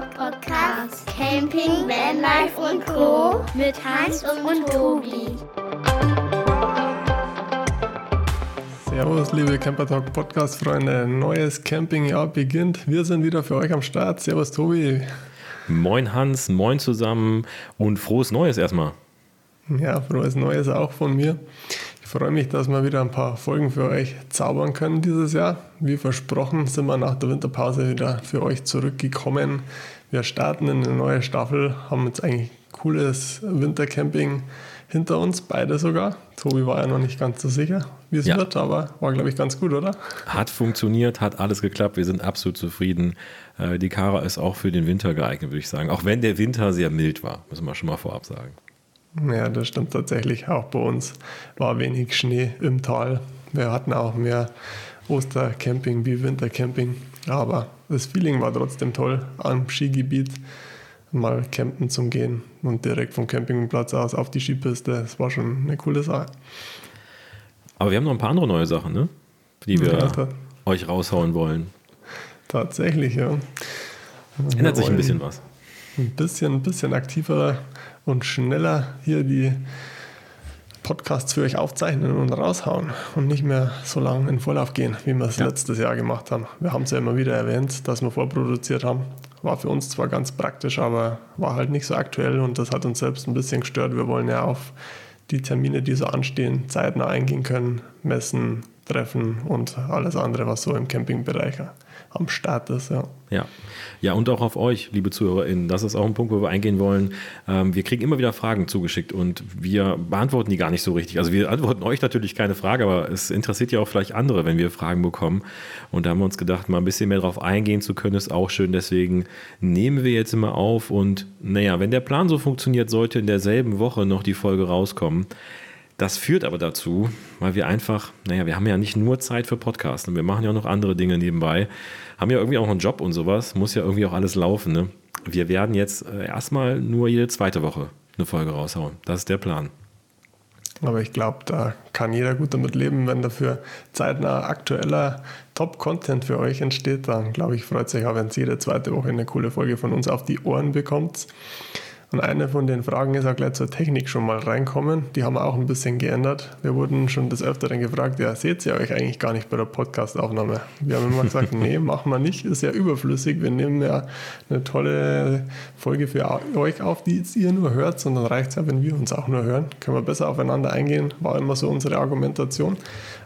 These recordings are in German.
Podcast Camping, Vanlife und Co. mit Hans und Tobi. Servus, liebe Camper Talk Podcast Freunde. Neues Campingjahr beginnt. Wir sind wieder für euch am Start. Servus, Tobi. Moin Hans, moin zusammen und frohes Neues erstmal. Ja, frohes Neues auch von mir. Ich freue mich, dass wir wieder ein paar Folgen für euch zaubern können dieses Jahr. Wie versprochen sind wir nach der Winterpause wieder für euch zurückgekommen. Wir starten in eine neue Staffel, haben jetzt eigentlich cooles Wintercamping hinter uns, beide sogar. Tobi war ja noch nicht ganz so sicher, wie es ja. wird, aber war, glaube ich, ganz gut, oder? Hat funktioniert, hat alles geklappt. Wir sind absolut zufrieden. Äh, die Kara ist auch für den Winter geeignet, würde ich sagen. Auch wenn der Winter sehr mild war, müssen wir schon mal vorab sagen. Ja, das stimmt tatsächlich. Auch bei uns war wenig Schnee im Tal. Wir hatten auch mehr Ostercamping wie Wintercamping. Aber das Feeling war trotzdem toll am Skigebiet mal campen zu gehen und direkt vom Campingplatz aus auf die Skipiste. Das war schon eine coole Sache. Aber wir haben noch ein paar andere neue Sachen, ne? Die wir ja, euch raushauen wollen. Tatsächlich, ja. Ändert sich ein bisschen was. Ein bisschen, ein bisschen aktiver und schneller hier die Podcasts für euch aufzeichnen und raushauen und nicht mehr so lange in Vorlauf gehen, wie wir es ja. letztes Jahr gemacht haben. Wir haben es ja immer wieder erwähnt, dass wir vorproduziert haben. War für uns zwar ganz praktisch, aber war halt nicht so aktuell und das hat uns selbst ein bisschen gestört. Wir wollen ja auf die Termine, die so anstehen, zeitnah eingehen können, messen, treffen und alles andere, was so im Campingbereich am Start ist. Ja. ja. Ja, und auch auf euch, liebe ZuhörerInnen. Das ist auch ein Punkt, wo wir eingehen wollen. Ähm, wir kriegen immer wieder Fragen zugeschickt und wir beantworten die gar nicht so richtig. Also wir antworten euch natürlich keine Frage, aber es interessiert ja auch vielleicht andere, wenn wir Fragen bekommen. Und da haben wir uns gedacht, mal ein bisschen mehr darauf eingehen zu können, ist auch schön. Deswegen nehmen wir jetzt immer auf und naja, wenn der Plan so funktioniert, sollte in derselben Woche noch die Folge rauskommen. Das führt aber dazu, weil wir einfach, naja, wir haben ja nicht nur Zeit für Podcasts und wir machen ja auch noch andere Dinge nebenbei, haben ja irgendwie auch einen Job und sowas, muss ja irgendwie auch alles laufen. Ne? Wir werden jetzt äh, erstmal nur jede zweite Woche eine Folge raushauen. Das ist der Plan. Aber ich glaube, da kann jeder gut damit leben, wenn dafür zeitnah aktueller Top-Content für euch entsteht. Dann glaube ich, freut sich auch, wenn es jede zweite Woche eine coole Folge von uns auf die Ohren bekommt. Und eine von den Fragen ist auch gleich zur Technik schon mal reinkommen. Die haben wir auch ein bisschen geändert. Wir wurden schon des Öfteren gefragt, ja, seht ihr euch eigentlich gar nicht bei der Podcastaufnahme? Wir haben immer gesagt, nee, machen wir nicht, ist ja überflüssig. Wir nehmen ja eine tolle Folge für euch auf, die ihr nur hört, sondern reicht es ja, wenn wir uns auch nur hören. Können wir besser aufeinander eingehen, war immer so unsere Argumentation.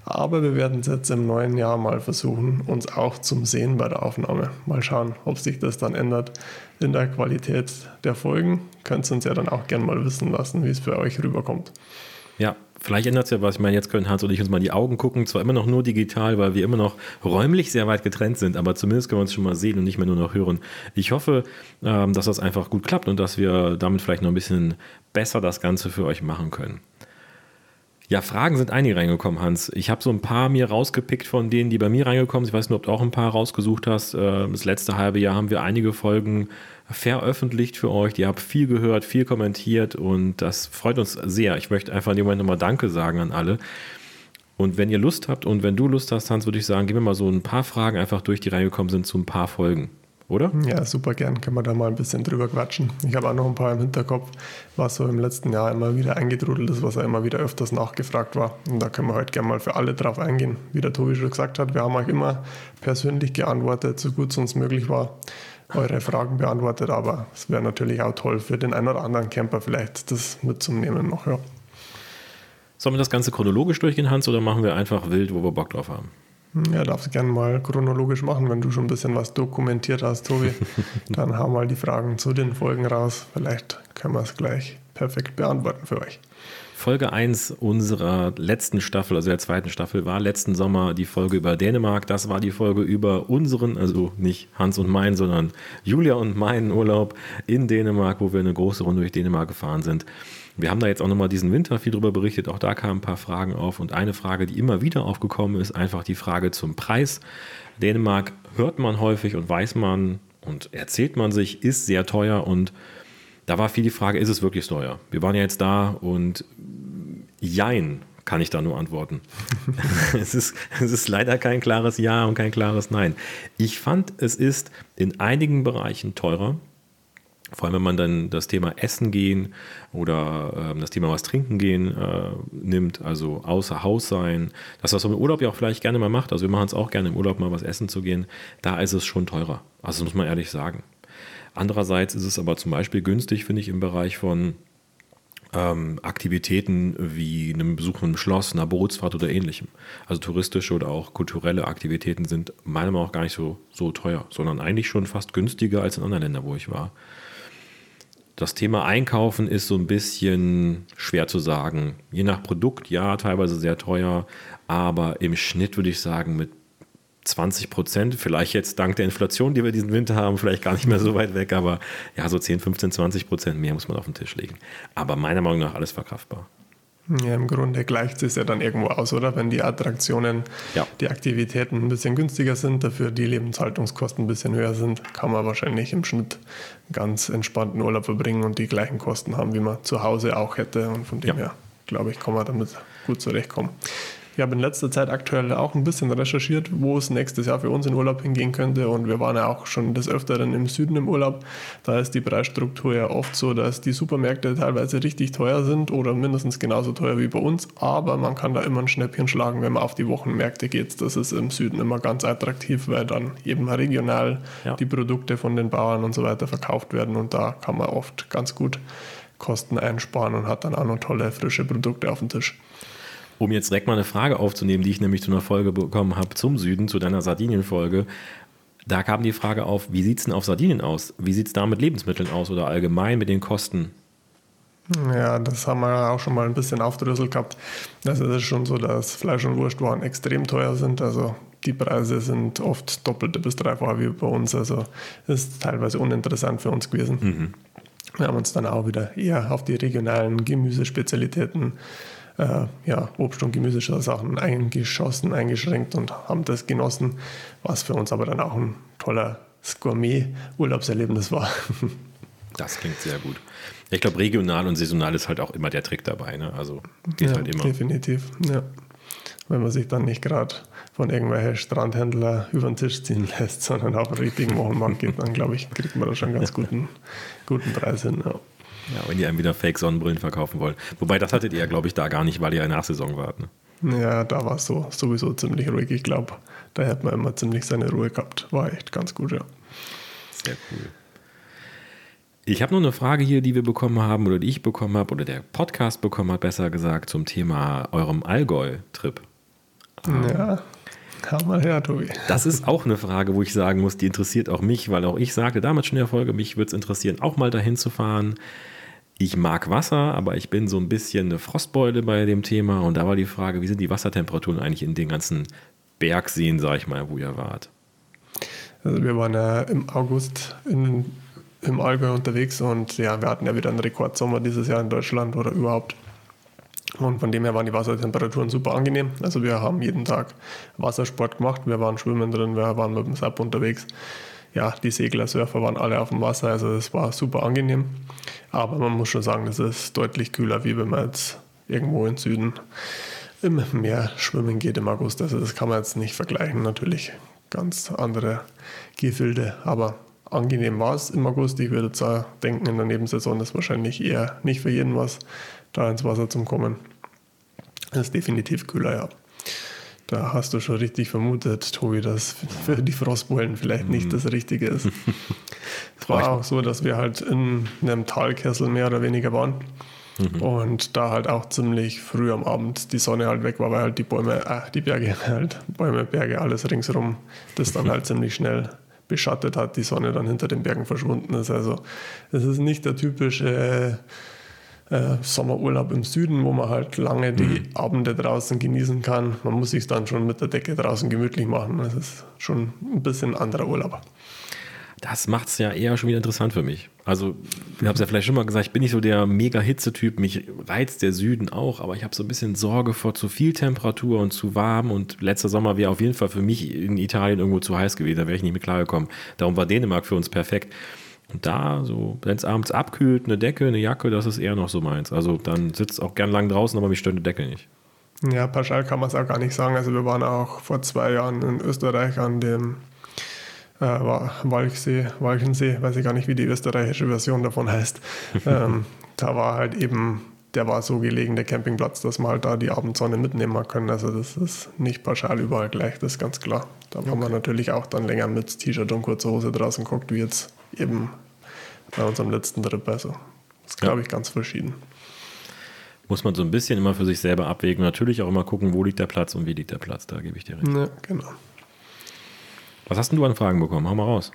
Aber wir werden es jetzt im neuen Jahr mal versuchen, uns auch zum Sehen bei der Aufnahme. Mal schauen, ob sich das dann ändert in der Qualität der Folgen. Könnt ihr uns ja dann auch gerne mal wissen lassen, wie es für euch rüberkommt. Ja, vielleicht ändert es ja was. Ich meine, jetzt können Hans und ich uns mal in die Augen gucken. Zwar immer noch nur digital, weil wir immer noch räumlich sehr weit getrennt sind, aber zumindest können wir uns schon mal sehen und nicht mehr nur noch hören. Ich hoffe, ähm, dass das einfach gut klappt und dass wir damit vielleicht noch ein bisschen besser das Ganze für euch machen können. Ja, Fragen sind einige reingekommen, Hans. Ich habe so ein paar mir rausgepickt von denen, die bei mir reingekommen sind. Ich weiß nicht, ob du auch ein paar rausgesucht hast. Äh, das letzte halbe Jahr haben wir einige Folgen veröffentlicht für euch. Die habt viel gehört, viel kommentiert und das freut uns sehr. Ich möchte einfach in dem Moment nochmal Danke sagen an alle. Und wenn ihr Lust habt und wenn du Lust hast, Hans, würde ich sagen, gehen wir mal so ein paar Fragen einfach durch, die reingekommen sind, zu ein paar Folgen oder? Ja, super gern. Können wir da mal ein bisschen drüber quatschen. Ich habe auch noch ein paar im Hinterkopf, was so im letzten Jahr immer wieder eingetrudelt ist, was ja immer wieder öfters nachgefragt war. Und da können wir heute gerne mal für alle drauf eingehen. Wie der Tobi schon gesagt hat, wir haben euch immer persönlich geantwortet, so gut es uns möglich war eure Fragen beantwortet, aber es wäre natürlich auch toll für den einen oder anderen Camper vielleicht das mitzunehmen noch, ja. Sollen wir das Ganze chronologisch durchgehen, Hans, oder machen wir einfach wild, wo wir Bock drauf haben? Ja, darfst gerne mal chronologisch machen, wenn du schon ein bisschen was dokumentiert hast, Tobi. dann hau mal die Fragen zu den Folgen raus. Vielleicht können wir es gleich perfekt beantworten für euch. Folge 1 unserer letzten Staffel, also der zweiten Staffel, war letzten Sommer die Folge über Dänemark. Das war die Folge über unseren, also nicht Hans und meinen, sondern Julia und meinen Urlaub in Dänemark, wo wir eine große Runde durch Dänemark gefahren sind. Wir haben da jetzt auch nochmal diesen Winter viel drüber berichtet. Auch da kamen ein paar Fragen auf. Und eine Frage, die immer wieder aufgekommen ist, einfach die Frage zum Preis. Dänemark hört man häufig und weiß man und erzählt man sich, ist sehr teuer. Und da war viel die Frage, ist es wirklich teuer? Wir waren ja jetzt da und jein, kann ich da nur antworten. es, ist, es ist leider kein klares Ja und kein klares Nein. Ich fand, es ist in einigen Bereichen teurer. Vor allem, wenn man dann das Thema Essen gehen oder äh, das Thema was trinken gehen äh, nimmt, also außer Haus sein. Das, was man im Urlaub ja auch vielleicht gerne mal macht, also wir machen es auch gerne im Urlaub mal was essen zu gehen, da ist es schon teurer. Also das muss man ehrlich sagen. Andererseits ist es aber zum Beispiel günstig, finde ich, im Bereich von ähm, Aktivitäten wie einem Besuch im Schloss, einer Bootsfahrt oder ähnlichem. Also touristische oder auch kulturelle Aktivitäten sind meiner Meinung nach gar nicht so, so teuer, sondern eigentlich schon fast günstiger als in anderen Ländern, wo ich war. Das Thema Einkaufen ist so ein bisschen schwer zu sagen. Je nach Produkt, ja, teilweise sehr teuer, aber im Schnitt würde ich sagen, mit 20 Prozent, vielleicht jetzt dank der Inflation, die wir diesen Winter haben, vielleicht gar nicht mehr so weit weg, aber ja, so 10, 15, 20 Prozent mehr muss man auf den Tisch legen. Aber meiner Meinung nach alles verkraftbar. Ja, im Grunde gleicht es ja dann irgendwo aus, oder? Wenn die Attraktionen, ja. die Aktivitäten ein bisschen günstiger sind, dafür die Lebenshaltungskosten ein bisschen höher sind, kann man wahrscheinlich im Schnitt ganz entspannten Urlaub verbringen und die gleichen Kosten haben, wie man zu Hause auch hätte. Und von dem ja. her, glaube ich, kann man damit gut zurechtkommen. Ich habe in letzter Zeit aktuell auch ein bisschen recherchiert, wo es nächstes Jahr für uns in Urlaub hingehen könnte. Und wir waren ja auch schon des Öfteren im Süden im Urlaub. Da ist die Preisstruktur ja oft so, dass die Supermärkte teilweise richtig teuer sind oder mindestens genauso teuer wie bei uns. Aber man kann da immer ein Schnäppchen schlagen, wenn man auf die Wochenmärkte geht. Das ist im Süden immer ganz attraktiv, weil dann eben regional ja. die Produkte von den Bauern und so weiter verkauft werden. Und da kann man oft ganz gut Kosten einsparen und hat dann auch noch tolle frische Produkte auf dem Tisch. Um jetzt direkt mal eine Frage aufzunehmen, die ich nämlich zu einer Folge bekommen habe zum Süden, zu deiner Sardinien-Folge. Da kam die Frage auf, wie sieht es denn auf Sardinien aus? Wie sieht es da mit Lebensmitteln aus oder allgemein mit den Kosten? Ja, das haben wir auch schon mal ein bisschen aufdröselt gehabt. Es ist schon so, dass Fleisch und Wurstwaren extrem teuer sind. Also die Preise sind oft doppelte bis dreifacher wie bei uns. Also ist teilweise uninteressant für uns gewesen. Mhm. Wir haben uns dann auch wieder eher auf die regionalen Gemüsespezialitäten äh, ja, Obst- und Gemüsesachen eingeschossen, eingeschränkt und haben das genossen, was für uns aber dann auch ein toller Gourmet-Urlaubserlebnis war. Das klingt sehr gut. Ich glaube, regional und saisonal ist halt auch immer der Trick dabei. Ne? Also geht ja, halt immer. Definitiv, ja. Wenn man sich dann nicht gerade von irgendwelchen Strandhändler über den Tisch ziehen lässt, sondern auf den richtigen Wochenmarkt geht, dann glaube ich, kriegt man da schon einen ganz guten, guten Preis hin. Ja. Ja, wenn die einem wieder Fake-Sonnenbrillen verkaufen wollen. Wobei, das hattet ihr ja, glaube ich, da gar nicht, weil ihr ja Nachsaison wart. Ne? Ja, da war es so, sowieso ziemlich ruhig. Ich glaube, da hat man immer ziemlich seine Ruhe gehabt. War echt ganz gut, ja. Sehr cool. Ich habe noch eine Frage hier, die wir bekommen haben oder die ich bekommen habe oder der Podcast bekommen hat, besser gesagt, zum Thema eurem Allgäu-Trip. Ja, Komm mal her, Tobi. Das ist auch eine Frage, wo ich sagen muss, die interessiert auch mich, weil auch ich sagte damals schon in der Folge, mich würde es interessieren, auch mal dahin zu fahren. Ich mag Wasser, aber ich bin so ein bisschen eine Frostbeule bei dem Thema. Und da war die Frage, wie sind die Wassertemperaturen eigentlich in den ganzen Bergseen, sag ich mal, wo ihr wart? Also wir waren ja im August in, im Allgäu unterwegs und ja, wir hatten ja wieder einen Rekordsommer dieses Jahr in Deutschland oder überhaupt. Und von dem her waren die Wassertemperaturen super angenehm. Also wir haben jeden Tag Wassersport gemacht. Wir waren schwimmen drin, wir waren mit dem SAP unterwegs. Ja, die Segler, Surfer waren alle auf dem Wasser. Also es war super angenehm. Aber man muss schon sagen, das ist deutlich kühler, wie wenn man jetzt irgendwo im Süden im Meer schwimmen geht im August. Also das kann man jetzt nicht vergleichen. Natürlich ganz andere Gefilde. Aber angenehm war es im August. Ich würde jetzt denken, in der Nebensaison ist wahrscheinlich eher nicht für jeden was da ins Wasser zu kommen. Das ist definitiv kühler, ja. Da hast du schon richtig vermutet, Tobi, dass für die Frostbeulen vielleicht nicht mhm. das Richtige ist. es war auch so, dass wir halt in einem Talkessel mehr oder weniger waren. Mhm. Und da halt auch ziemlich früh am Abend die Sonne halt weg war, weil halt die Bäume, äh, die Berge halt, Bäume, Berge, alles ringsherum, das dann halt ziemlich schnell beschattet hat, die Sonne dann hinter den Bergen verschwunden ist. Also es ist nicht der typische äh, Sommerurlaub im Süden, wo man halt lange die mhm. Abende draußen genießen kann. Man muss sich dann schon mit der Decke draußen gemütlich machen. Das ist schon ein bisschen anderer Urlaub. Das macht es ja eher schon wieder interessant für mich. Also, ich habe es ja vielleicht schon mal gesagt, ich bin nicht so der mega Hitzetyp. Mich reizt der Süden auch, aber ich habe so ein bisschen Sorge vor zu viel Temperatur und zu warm. Und letzter Sommer wäre auf jeden Fall für mich in Italien irgendwo zu heiß gewesen. Da wäre ich nicht mit klargekommen. Darum war Dänemark für uns perfekt. Und da, so, wenn es abends abkühlt, eine Decke, eine Jacke, das ist eher noch so meins. Also dann sitzt auch gern lang draußen, aber mich stört eine Decke nicht. Ja, pauschal kann man es auch gar nicht sagen. Also wir waren auch vor zwei Jahren in Österreich an dem äh, Walchsee, Walchensee, weiß ich gar nicht, wie die österreichische Version davon heißt. ähm, da war halt eben, der war so gelegen, der Campingplatz, dass man halt da die Abendsonne mitnehmen kann. Also das ist nicht pauschal überall gleich, das ist ganz klar. Da okay. haben wir natürlich auch dann länger mit T-Shirt und kurzer Hose draußen geguckt, wie jetzt eben bei unserem letzten Trip. Also das ist, glaube ich, ganz verschieden muss man so ein bisschen immer für sich selber abwägen. Natürlich auch immer gucken, wo liegt der Platz und wie liegt der Platz. Da gebe ich dir recht. Ja, genau. Was hast denn du an Fragen bekommen? Hau mal raus.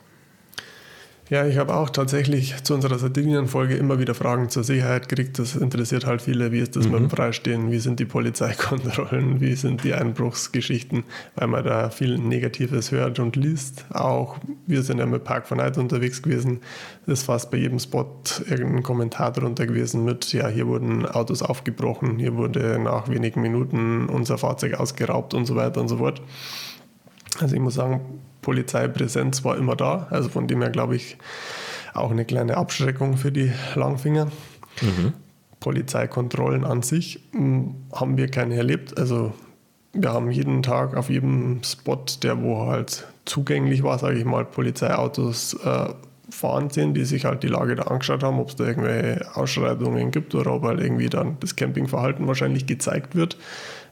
Ja, ich habe auch tatsächlich zu unserer Sardinien-Folge immer wieder Fragen zur Sicherheit gekriegt. Das interessiert halt viele. Wie ist das mhm. mit dem Freistehen? Wie sind die Polizeikontrollen? Wie sind die Einbruchsgeschichten? Weil man da viel Negatives hört und liest. Auch wir sind ja mit Park for Night unterwegs gewesen. Es ist fast bei jedem Spot irgendein Kommentar drunter gewesen mit, ja, hier wurden Autos aufgebrochen, hier wurde nach wenigen Minuten unser Fahrzeug ausgeraubt und so weiter und so fort. Also ich muss sagen, Polizeipräsenz war immer da. Also von dem her glaube ich auch eine kleine Abschreckung für die Langfinger. Mhm. Polizeikontrollen an sich hm, haben wir keine erlebt. Also wir haben jeden Tag auf jedem Spot, der wo halt zugänglich war, sage ich mal, Polizeiautos äh, fahren sehen, die sich halt die Lage da angeschaut haben, ob es da irgendwelche Ausschreitungen gibt oder ob halt irgendwie dann das Campingverhalten wahrscheinlich gezeigt wird.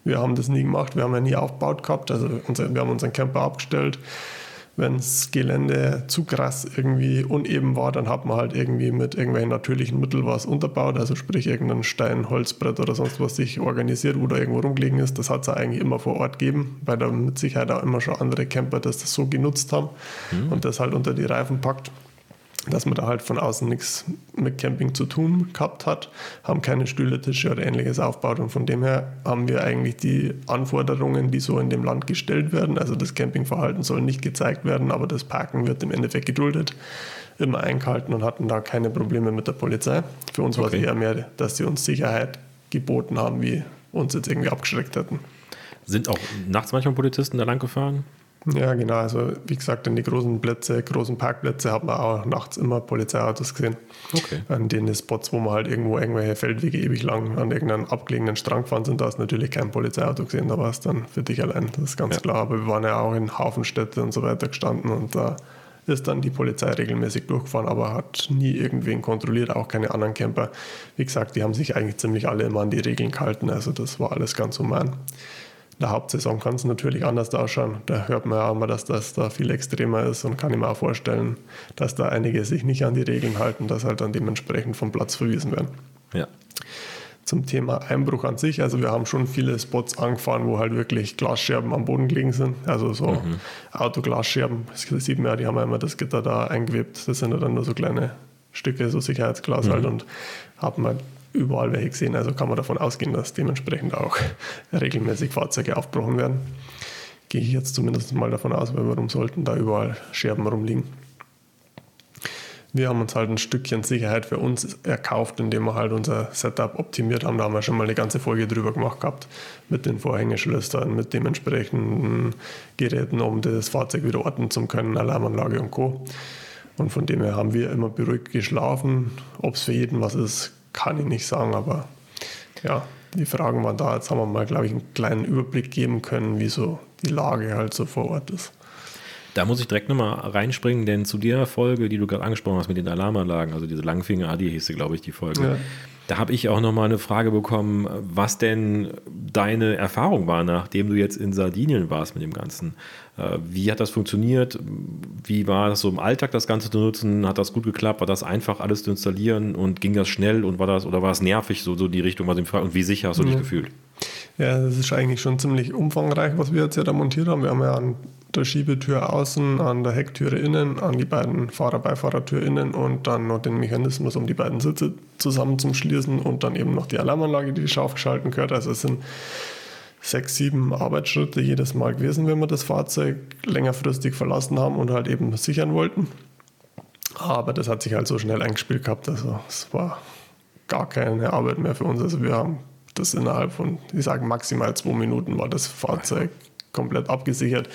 Wir haben das nie gemacht, wir haben ja nie aufgebaut gehabt, also unser, wir haben unseren Camper abgestellt wenn das Gelände zu krass irgendwie uneben war, dann hat man halt irgendwie mit irgendwelchen natürlichen Mitteln was unterbaut, also sprich irgendein Stein, Holzbrett oder sonst was sich organisiert, wo da irgendwo rumgelegen ist. Das hat es eigentlich immer vor Ort gegeben, weil da mit Sicherheit auch immer schon andere Camper das, das so genutzt haben mhm. und das halt unter die Reifen packt dass man da halt von außen nichts mit Camping zu tun gehabt hat, haben keine Stühle, Tische oder ähnliches aufgebaut und von dem her haben wir eigentlich die Anforderungen, die so in dem Land gestellt werden, also das Campingverhalten soll nicht gezeigt werden, aber das Parken wird im Endeffekt geduldet, immer eingehalten und hatten da keine Probleme mit der Polizei. Für uns okay. war es eher mehr, dass sie uns Sicherheit geboten haben, wie uns jetzt irgendwie abgeschreckt hätten. Sind auch nachts manchmal Polizisten da lang gefahren? Ja, genau. Also wie gesagt, in die großen Plätze, großen Parkplätze hat man auch nachts immer Polizeiautos gesehen. Okay. An den Spots, wo man halt irgendwo irgendwelche Feldwege ewig lang an irgendeinem abgelegenen Strang fahren sind, da ist natürlich kein Polizeiauto gesehen. Da war es dann für dich allein, das ist ganz ja. klar. Aber wir waren ja auch in Hafenstädte und so weiter gestanden und da ist dann die Polizei regelmäßig durchgefahren, aber hat nie irgendwen kontrolliert, auch keine anderen Camper. Wie gesagt, die haben sich eigentlich ziemlich alle immer an die Regeln gehalten. Also das war alles ganz human der Hauptsaison kann es natürlich anders ausschauen. Da hört man ja auch immer, dass das da viel extremer ist und kann ich mir auch vorstellen, dass da einige sich nicht an die Regeln halten, dass halt dann dementsprechend vom Platz verwiesen werden. Ja. Zum Thema Einbruch an sich, also wir haben schon viele Spots angefahren, wo halt wirklich Glasscherben am Boden gelegen sind, also so mhm. Autoglasscherben, das sieht man ja, die haben ja immer das Gitter da eingewebt, das sind ja dann nur so kleine Stücke, so Sicherheitsglas mhm. halt und haben wir überall welche gesehen. Also kann man davon ausgehen, dass dementsprechend auch regelmäßig Fahrzeuge aufgebrochen werden. Gehe ich jetzt zumindest mal davon aus, weil warum sollten da überall Scherben rumliegen? Wir haben uns halt ein Stückchen Sicherheit für uns erkauft, indem wir halt unser Setup optimiert haben. Da haben wir schon mal eine ganze Folge drüber gemacht gehabt, mit den Vorhängeschlössern, mit dementsprechenden Geräten, um das Fahrzeug wieder orten zu können, Alarmanlage und Co. Und von dem her haben wir immer beruhigt geschlafen. Ob es für jeden was ist, kann ich nicht sagen, aber ja, die Fragen waren da. Jetzt haben wir mal, glaube ich, einen kleinen Überblick geben können, wie so die Lage halt so vor Ort ist. Da muss ich direkt nochmal reinspringen, denn zu der Folge, die du gerade angesprochen hast mit den Alarmanlagen, also diese Langfinger Adi hieß sie, glaube ich, die Folge. Ja. Da habe ich auch nochmal eine Frage bekommen, was denn deine Erfahrung war, nachdem du jetzt in Sardinien warst mit dem Ganzen. Äh, wie hat das funktioniert? Wie war das so im Alltag, das Ganze zu nutzen? Hat das gut geklappt? War das einfach, alles zu installieren und ging das schnell und war das oder war es nervig, so, so die Richtung, was ich frage? Und wie sicher hast du dich ja. gefühlt? Ja, das ist eigentlich schon ziemlich umfangreich, was wir jetzt hier da montiert haben. Wir haben ja an der Schiebetür außen, an der Hecktüre innen, an die beiden Fahrer-Beifahrertür innen und dann noch den Mechanismus, um die beiden Sitze zusammenzuschließen und dann eben noch die Alarmanlage, die scharf geschalten gehört. Also es sind sechs, sieben Arbeitsschritte jedes Mal gewesen, wenn wir das Fahrzeug längerfristig verlassen haben und halt eben sichern wollten. Aber das hat sich halt so schnell eingespielt gehabt, also es war gar keine Arbeit mehr für uns. Also wir haben das innerhalb von, ich sage maximal zwei Minuten war das Fahrzeug komplett abgesichert.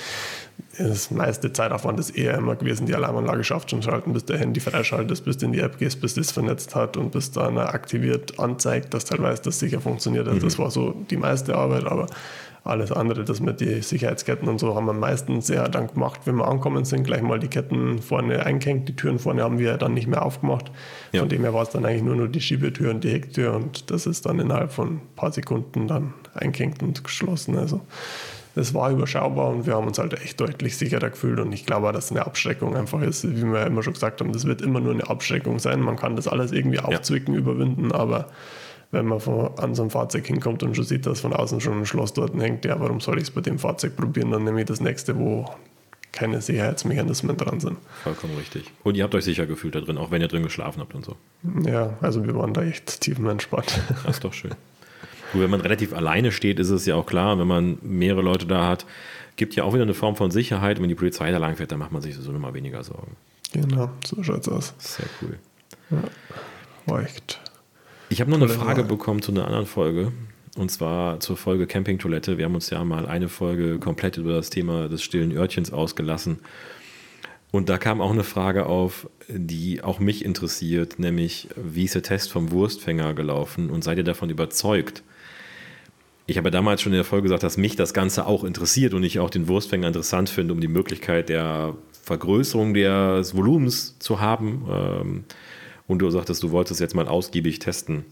Das meiste Zeitaufwand ist eher immer gewesen, die Alarmanlage schafft schon schalten, bis der Handy freischaltet, bis du in die App gehst, bis das vernetzt hat und bis dann aktiviert anzeigt, dass halt dass es sicher funktioniert. Also mhm. Das war so die meiste Arbeit, aber alles andere, das mit den Sicherheitsketten und so, haben wir meistens ja dann gemacht, wenn wir ankommen sind, gleich mal die Ketten vorne eingehängt. Die Türen vorne haben wir dann nicht mehr aufgemacht. Ja. Von dem her war es dann eigentlich nur, nur die Schiebetür und die Hecktür und das ist dann innerhalb von ein paar Sekunden dann eingehängt und geschlossen. Also es war überschaubar und wir haben uns halt echt deutlich sicherer gefühlt und ich glaube auch, dass eine Abschreckung einfach ist, wie wir immer schon gesagt haben, das wird immer nur eine Abschreckung sein. Man kann das alles irgendwie aufzwicken, ja. überwinden, aber wenn man von, an so einem Fahrzeug hinkommt und schon sieht, dass von außen schon ein Schloss dort hängt, ja, warum soll ich es bei dem Fahrzeug probieren? Dann nehme ich das nächste, wo keine Sicherheitsmechanismen dran sind. Vollkommen richtig. Und ihr habt euch sicher gefühlt da drin, auch wenn ihr drin geschlafen habt und so. Ja, also wir waren da echt tiefenentspannt. Das ist doch schön. Gut, wenn man relativ alleine steht, ist es ja auch klar, wenn man mehrere Leute da hat, gibt ja auch wieder eine Form von Sicherheit. Und wenn die Polizei da lang fährt, dann macht man sich so nochmal weniger Sorgen. Genau, so schaut's aus. Sehr cool. Ja, war echt ich habe noch eine Frage bekommen zu einer anderen Folge. Und zwar zur Folge Campingtoilette. Wir haben uns ja mal eine Folge komplett über das Thema des stillen Örtchens ausgelassen. Und da kam auch eine Frage auf, die auch mich interessiert, nämlich wie ist der Test vom Wurstfänger gelaufen und seid ihr davon überzeugt? Ich habe damals schon in der Folge gesagt, dass mich das Ganze auch interessiert und ich auch den Wurstfänger interessant finde, um die Möglichkeit der Vergrößerung des Volumens zu haben. Ähm, und du sagtest, du wolltest es jetzt mal ausgiebig testen.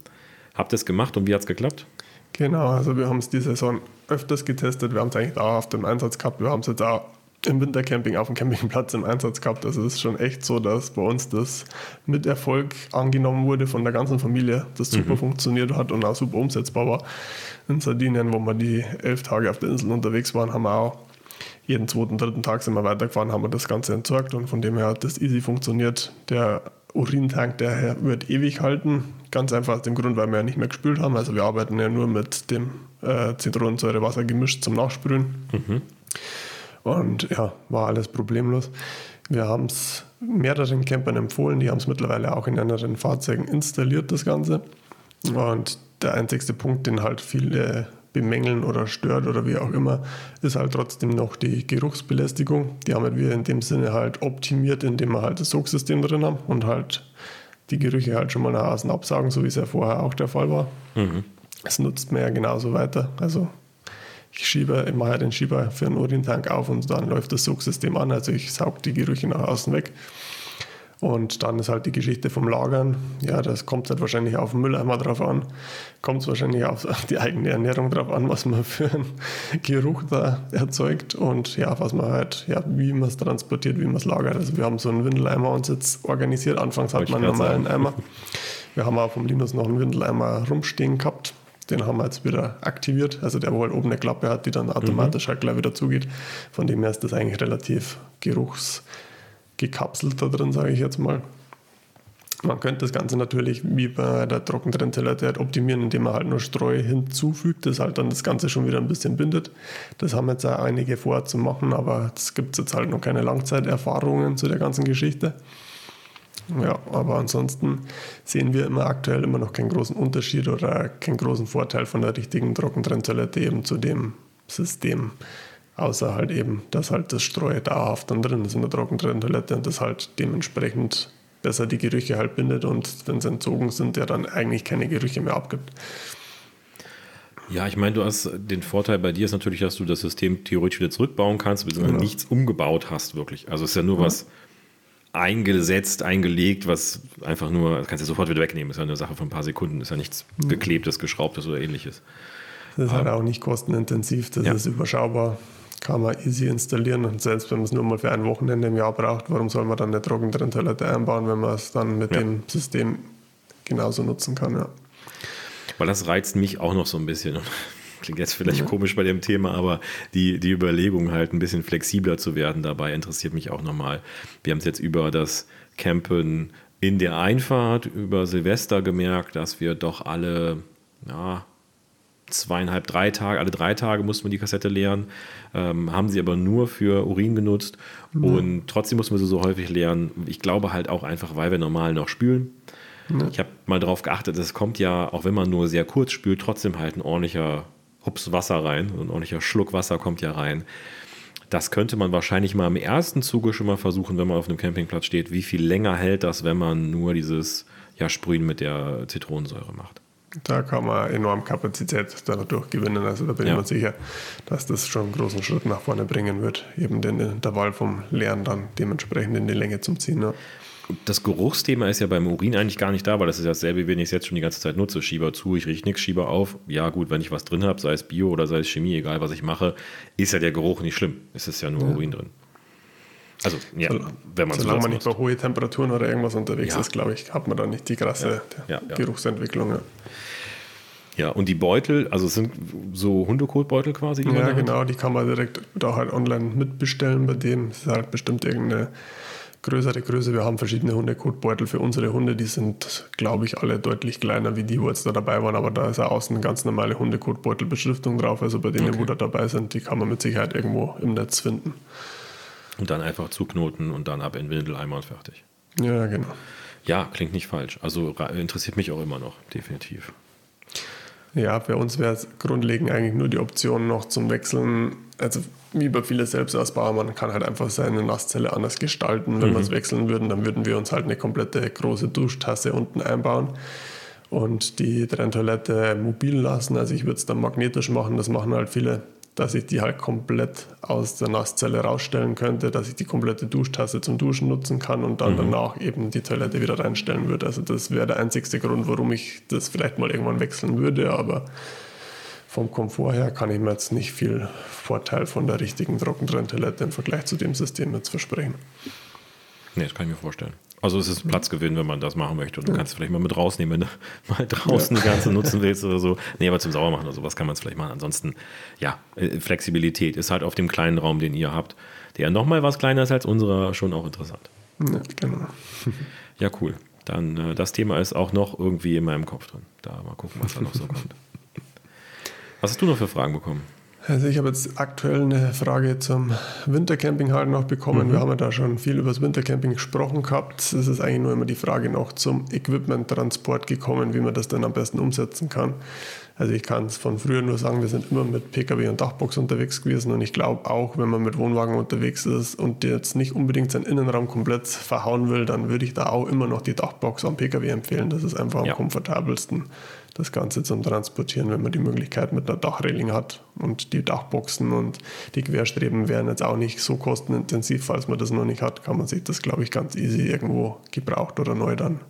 Habt ihr es gemacht und wie hat es geklappt? Genau, also wir haben es die Saison öfters getestet. Wir haben es eigentlich dauerhaft im Einsatz gehabt. Wir haben es jetzt auch im Wintercamping auf dem Campingplatz im Einsatz gehabt. Also es ist schon echt so, dass bei uns das mit Erfolg angenommen wurde von der ganzen Familie, das super mhm. funktioniert hat und auch super umsetzbar war. In Sardinien, wo wir die elf Tage auf der Insel unterwegs waren, haben wir auch jeden zweiten, dritten Tag sind wir weitergefahren, haben wir das Ganze entsorgt und von dem her hat das easy funktioniert. Der Urintank, der wird ewig halten. Ganz einfach aus dem Grund, weil wir ja nicht mehr gespült haben. Also wir arbeiten ja nur mit dem äh, Zitronensäurewasser gemischt zum Nachsprühen. Mhm. Und ja, war alles problemlos. Wir haben es mehreren Campern empfohlen, die haben es mittlerweile auch in anderen Fahrzeugen installiert, das Ganze. Und der einzigste Punkt, den halt viele bemängeln oder stört oder wie auch immer, ist halt trotzdem noch die Geruchsbelästigung. Die haben wir in dem Sinne halt optimiert, indem wir halt das Sogsystem drin haben und halt die Gerüche halt schon mal nach außen absagen, so wie es ja vorher auch der Fall war. Mhm. Das nutzt man ja genauso weiter. Also ich schiebe, ich mache den Schieber für einen Urintank auf und dann läuft das Sogsystem an. Also ich saug die Gerüche nach außen weg. Und dann ist halt die Geschichte vom Lagern. Ja, das kommt halt wahrscheinlich auf den Mülleimer drauf an. Kommt es wahrscheinlich auf die eigene Ernährung drauf an, was man für einen Geruch da erzeugt und ja, was man halt, ja, wie man es transportiert, wie man es lagert. Also wir haben so einen Windeleimer uns jetzt organisiert. Anfangs hat man normal einen Eimer. Wir haben auch vom Linus noch einen Windeleimer rumstehen gehabt. Den haben wir jetzt wieder aktiviert. Also der, wo halt oben eine Klappe hat, die dann automatisch mhm. halt gleich wieder zugeht. Von dem her ist das eigentlich relativ geruchs gekapselt da drin, sage ich jetzt mal. Man könnte das Ganze natürlich wie bei der Trockentrennzelle optimieren, indem man halt nur Streu hinzufügt, das halt dann das Ganze schon wieder ein bisschen bindet. Das haben jetzt auch einige vor zu machen, aber es gibt jetzt halt noch keine Langzeiterfahrungen zu der ganzen Geschichte. Ja, aber ansonsten sehen wir immer aktuell immer noch keinen großen Unterschied oder keinen großen Vorteil von der richtigen Trockentrennzelle eben zu dem System. Außer halt eben, dass halt das Streu dauerhaft dann drin ist in der Trockentrenntoilette und das halt dementsprechend besser die Gerüche halt bindet und wenn sie entzogen sind, der dann eigentlich keine Gerüche mehr abgibt. Ja, ich meine, du hast den Vorteil bei dir ist natürlich, dass du das System theoretisch wieder zurückbauen kannst, beziehungsweise genau. nichts umgebaut hast, wirklich. Also es ist ja nur ja. was eingesetzt, eingelegt, was einfach nur, das kannst du sofort wieder wegnehmen, ist ja eine Sache von ein paar Sekunden, ist ja nichts geklebtes, geschraubtes oder ähnliches. Das ist halt auch nicht kostenintensiv, das ja. ist überschaubar kann man easy installieren und selbst wenn man es nur mal für ein Wochenende im Jahr braucht, warum soll man dann eine Trockentrenntoilette einbauen, wenn man es dann mit ja. dem System genauso nutzen kann, ja. Weil das reizt mich auch noch so ein bisschen. Klingt jetzt vielleicht ja. komisch bei dem Thema, aber die, die Überlegung halt ein bisschen flexibler zu werden dabei interessiert mich auch nochmal. Wir haben es jetzt über das Campen in der Einfahrt, über Silvester gemerkt, dass wir doch alle, ja, zweieinhalb, drei Tage, alle drei Tage mussten wir die Kassette leeren, ähm, haben sie aber nur für Urin genutzt mhm. und trotzdem mussten wir sie so häufig leeren. Ich glaube halt auch einfach, weil wir normal noch spülen. Mhm. Ich habe mal darauf geachtet, es kommt ja, auch wenn man nur sehr kurz spült, trotzdem halt ein ordentlicher Hups Wasser rein, ein ordentlicher Schluck Wasser kommt ja rein. Das könnte man wahrscheinlich mal im ersten Zuge schon mal versuchen, wenn man auf einem Campingplatz steht. Wie viel länger hält das, wenn man nur dieses ja, Sprühen mit der Zitronensäure macht? Da kann man enorm Kapazität dadurch gewinnen. Also da bin ja. ich mir sicher, dass das schon einen großen Schritt nach vorne bringen wird, eben den Intervall vom Leeren dann dementsprechend in die Länge zum Ziehen. Ja. Das Geruchsthema ist ja beim Urin eigentlich gar nicht da, weil das ist ja dasselbe, wenn ich es jetzt schon die ganze Zeit nutze. Schieber zu, ich rieche nichts, Schieber auf. Ja, gut, wenn ich was drin habe, sei es Bio oder sei es Chemie, egal was ich mache, ist ja der Geruch nicht schlimm. Es ist ja nur ja. Urin drin. Also, ja, so, wenn man Solange man nicht bei hohen Temperaturen oder irgendwas unterwegs ja. ist, glaube ich, hat man da nicht die krasse ja. Geruchsentwicklung. Ja, und die Beutel, also es sind so Hundekotbeutel quasi? Die ja, genau, die kann man direkt da halt online mitbestellen. Bei dem ist halt bestimmt irgendeine größere Größe. Wir haben verschiedene Hundekotbeutel für unsere Hunde. Die sind, glaube ich, alle deutlich kleiner wie die, wo jetzt da dabei waren. Aber da ist ja außen eine ganz normale Hundekotbeutelbeschriftung drauf. Also bei denen, okay. wo da dabei sind, die kann man mit Sicherheit irgendwo im Netz finden. Und dann einfach zuknoten und dann ab in Windeleimer und fertig. Ja, genau. Ja, klingt nicht falsch. Also interessiert mich auch immer noch, definitiv. Ja, für uns wäre es grundlegend eigentlich nur die Option noch zum Wechseln. Also wie bei vielen Selbstausbauer, man kann halt einfach seine Nasszelle anders gestalten. Wenn mhm. wir es wechseln würden, dann würden wir uns halt eine komplette große Duschtasse unten einbauen und die Trenntoilette mobil lassen. Also ich würde es dann magnetisch machen, das machen halt viele dass ich die halt komplett aus der Nasszelle rausstellen könnte, dass ich die komplette Duschtasse zum Duschen nutzen kann und dann mhm. danach eben die Toilette wieder reinstellen würde. Also das wäre der einzigste Grund, warum ich das vielleicht mal irgendwann wechseln würde, aber vom Komfort her kann ich mir jetzt nicht viel Vorteil von der richtigen Trockentrenntoilette im Vergleich zu dem System jetzt versprechen. Nee, das kann ich mir vorstellen. Also es ist Platzgewinn, wenn man das machen möchte. Und du kannst es vielleicht mal mit rausnehmen, wenn du mal draußen ja. die ganze nutzen willst oder so. Nee, aber zum Sauermachen oder sowas kann man es vielleicht machen. Ansonsten, ja, äh, Flexibilität ist halt auf dem kleinen Raum, den ihr habt, der nochmal was kleiner ist als unserer, schon auch interessant. Ja, genau. Ja, cool. Dann äh, das Thema ist auch noch irgendwie in meinem Kopf drin. Da mal gucken, was da noch so kommt. Was hast du noch für Fragen bekommen? Also ich habe jetzt aktuell eine Frage zum Wintercamping halt noch bekommen. Mhm. Wir haben ja da schon viel über das Wintercamping gesprochen gehabt. Es ist eigentlich nur immer die Frage noch zum Equipment-Transport gekommen, wie man das dann am besten umsetzen kann. Also ich kann es von früher nur sagen, wir sind immer mit Pkw und Dachbox unterwegs gewesen und ich glaube auch, wenn man mit Wohnwagen unterwegs ist und jetzt nicht unbedingt seinen Innenraum komplett verhauen will, dann würde ich da auch immer noch die Dachbox am Pkw empfehlen. Das ist einfach ja. am komfortabelsten das Ganze zum Transportieren, wenn man die Möglichkeit mit einer Dachreling hat. Und die Dachboxen und die Querstreben wären jetzt auch nicht so kostenintensiv, falls man das noch nicht hat, kann man sich das, glaube ich, ganz easy irgendwo gebraucht oder neu dann